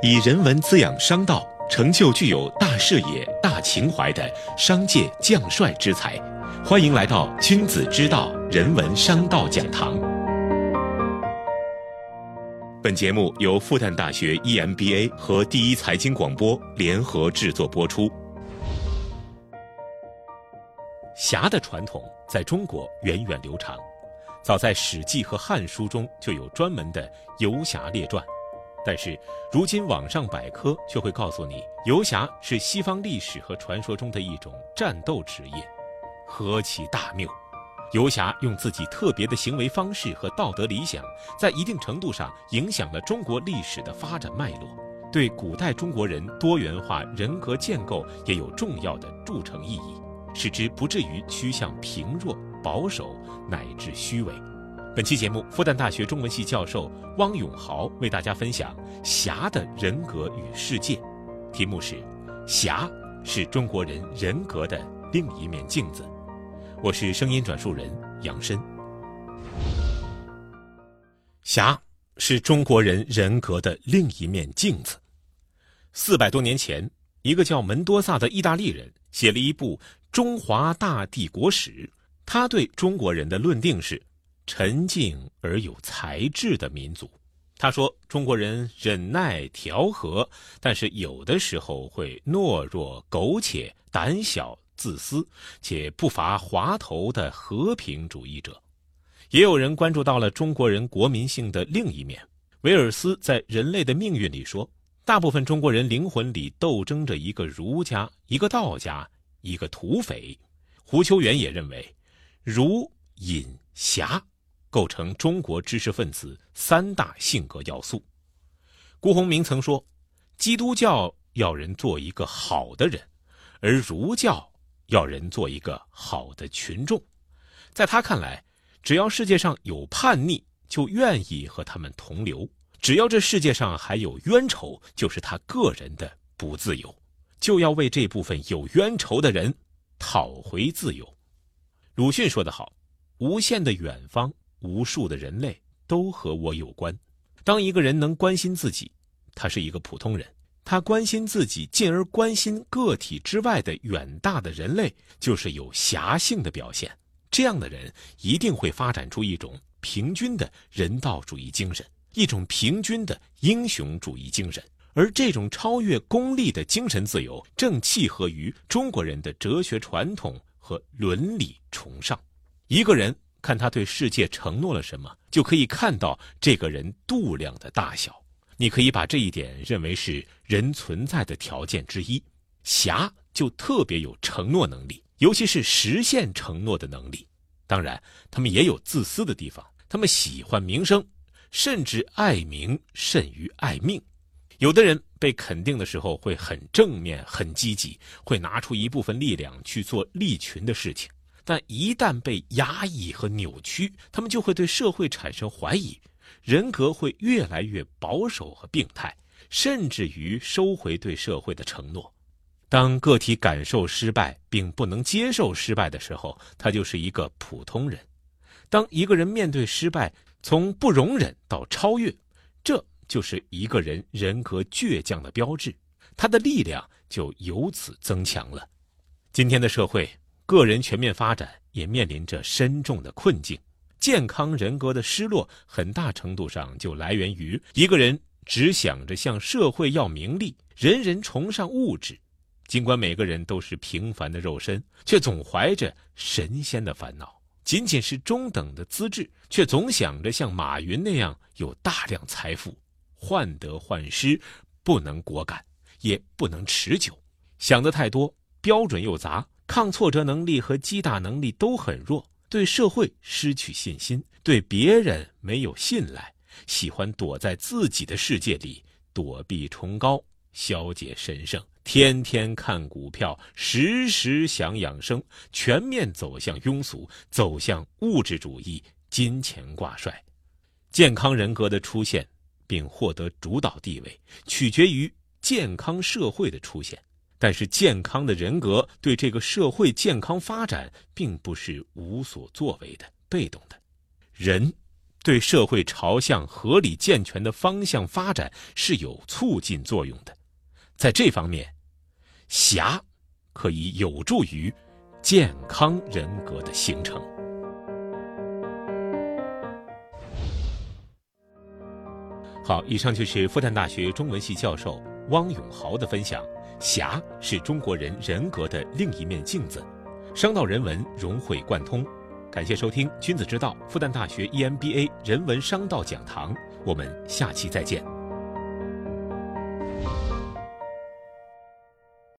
以人文滋养商道，成就具有大视野、大情怀的商界将帅之才。欢迎来到君子之道人文商道讲堂。本节目由复旦大学 EMBA 和第一财经广播联合制作播出。侠的传统在中国源远流长，早在《史记》和《汉书》中就有专门的游侠列传。但是，如今网上百科却会告诉你，游侠是西方历史和传说中的一种战斗职业，何其大谬！游侠用自己特别的行为方式和道德理想，在一定程度上影响了中国历史的发展脉络，对古代中国人多元化人格建构也有重要的铸成意义，使之不至于趋向平弱、保守乃至虚伪。本期节目，复旦大学中文系教授汪永豪为大家分享侠的人格与世界，题目是“侠是中国人人格的另一面镜子”。我是声音转述人杨申。侠是中国人人格的另一面镜子。四百多年前，一个叫门多萨的意大利人写了一部《中华大帝国史》，他对中国人的论定是。沉静而有才智的民族，他说：“中国人忍耐调和，但是有的时候会懦弱、苟且、胆小、自私，且不乏滑头的和平主义者。”也有人关注到了中国人国民性的另一面。威尔斯在《人类的命运》里说：“大部分中国人灵魂里斗争着一个儒家、一个道家、一个土匪。”胡秋原也认为，儒、隐、侠。构成中国知识分子三大性格要素。辜鸿铭曾说：“基督教要人做一个好的人，而儒教要人做一个好的群众。”在他看来，只要世界上有叛逆，就愿意和他们同流；只要这世界上还有冤仇，就是他个人的不自由，就要为这部分有冤仇的人讨回自由。鲁迅说得好：“无限的远方。”无数的人类都和我有关。当一个人能关心自己，他是一个普通人；他关心自己，进而关心个体之外的远大的人类，就是有侠性的表现。这样的人一定会发展出一种平均的人道主义精神，一种平均的英雄主义精神。而这种超越功利的精神自由，正契合于中国人的哲学传统和伦理崇尚。一个人。看他对世界承诺了什么，就可以看到这个人度量的大小。你可以把这一点认为是人存在的条件之一。侠就特别有承诺能力，尤其是实现承诺的能力。当然，他们也有自私的地方，他们喜欢名声，甚至爱名甚于爱命。有的人被肯定的时候会很正面、很积极，会拿出一部分力量去做利群的事情。但一旦被压抑和扭曲，他们就会对社会产生怀疑，人格会越来越保守和病态，甚至于收回对社会的承诺。当个体感受失败并不能接受失败的时候，他就是一个普通人。当一个人面对失败，从不容忍到超越，这就是一个人人格倔强的标志，他的力量就由此增强了。今天的社会。个人全面发展也面临着深重的困境，健康人格的失落，很大程度上就来源于一个人只想着向社会要名利，人人崇尚物质。尽管每个人都是平凡的肉身，却总怀着神仙的烦恼；仅仅是中等的资质，却总想着像马云那样有大量财富。患得患失，不能果敢，也不能持久。想的太多，标准又杂。抗挫折能力和击打能力都很弱，对社会失去信心，对别人没有信赖，喜欢躲在自己的世界里躲避崇高，消解神圣，天天看股票，时时想养生，全面走向庸俗，走向物质主义，金钱挂帅。健康人格的出现并获得主导地位，取决于健康社会的出现。但是，健康的人格对这个社会健康发展并不是无所作为的、被动的。人对社会朝向合理健全的方向发展是有促进作用的。在这方面，侠可以有助于健康人格的形成。好，以上就是复旦大学中文系教授汪永豪的分享。侠是中国人人格的另一面镜子，商道人文融会贯通。感谢收听《君子之道》复旦大学 EMBA 人文商道讲堂，我们下期再见。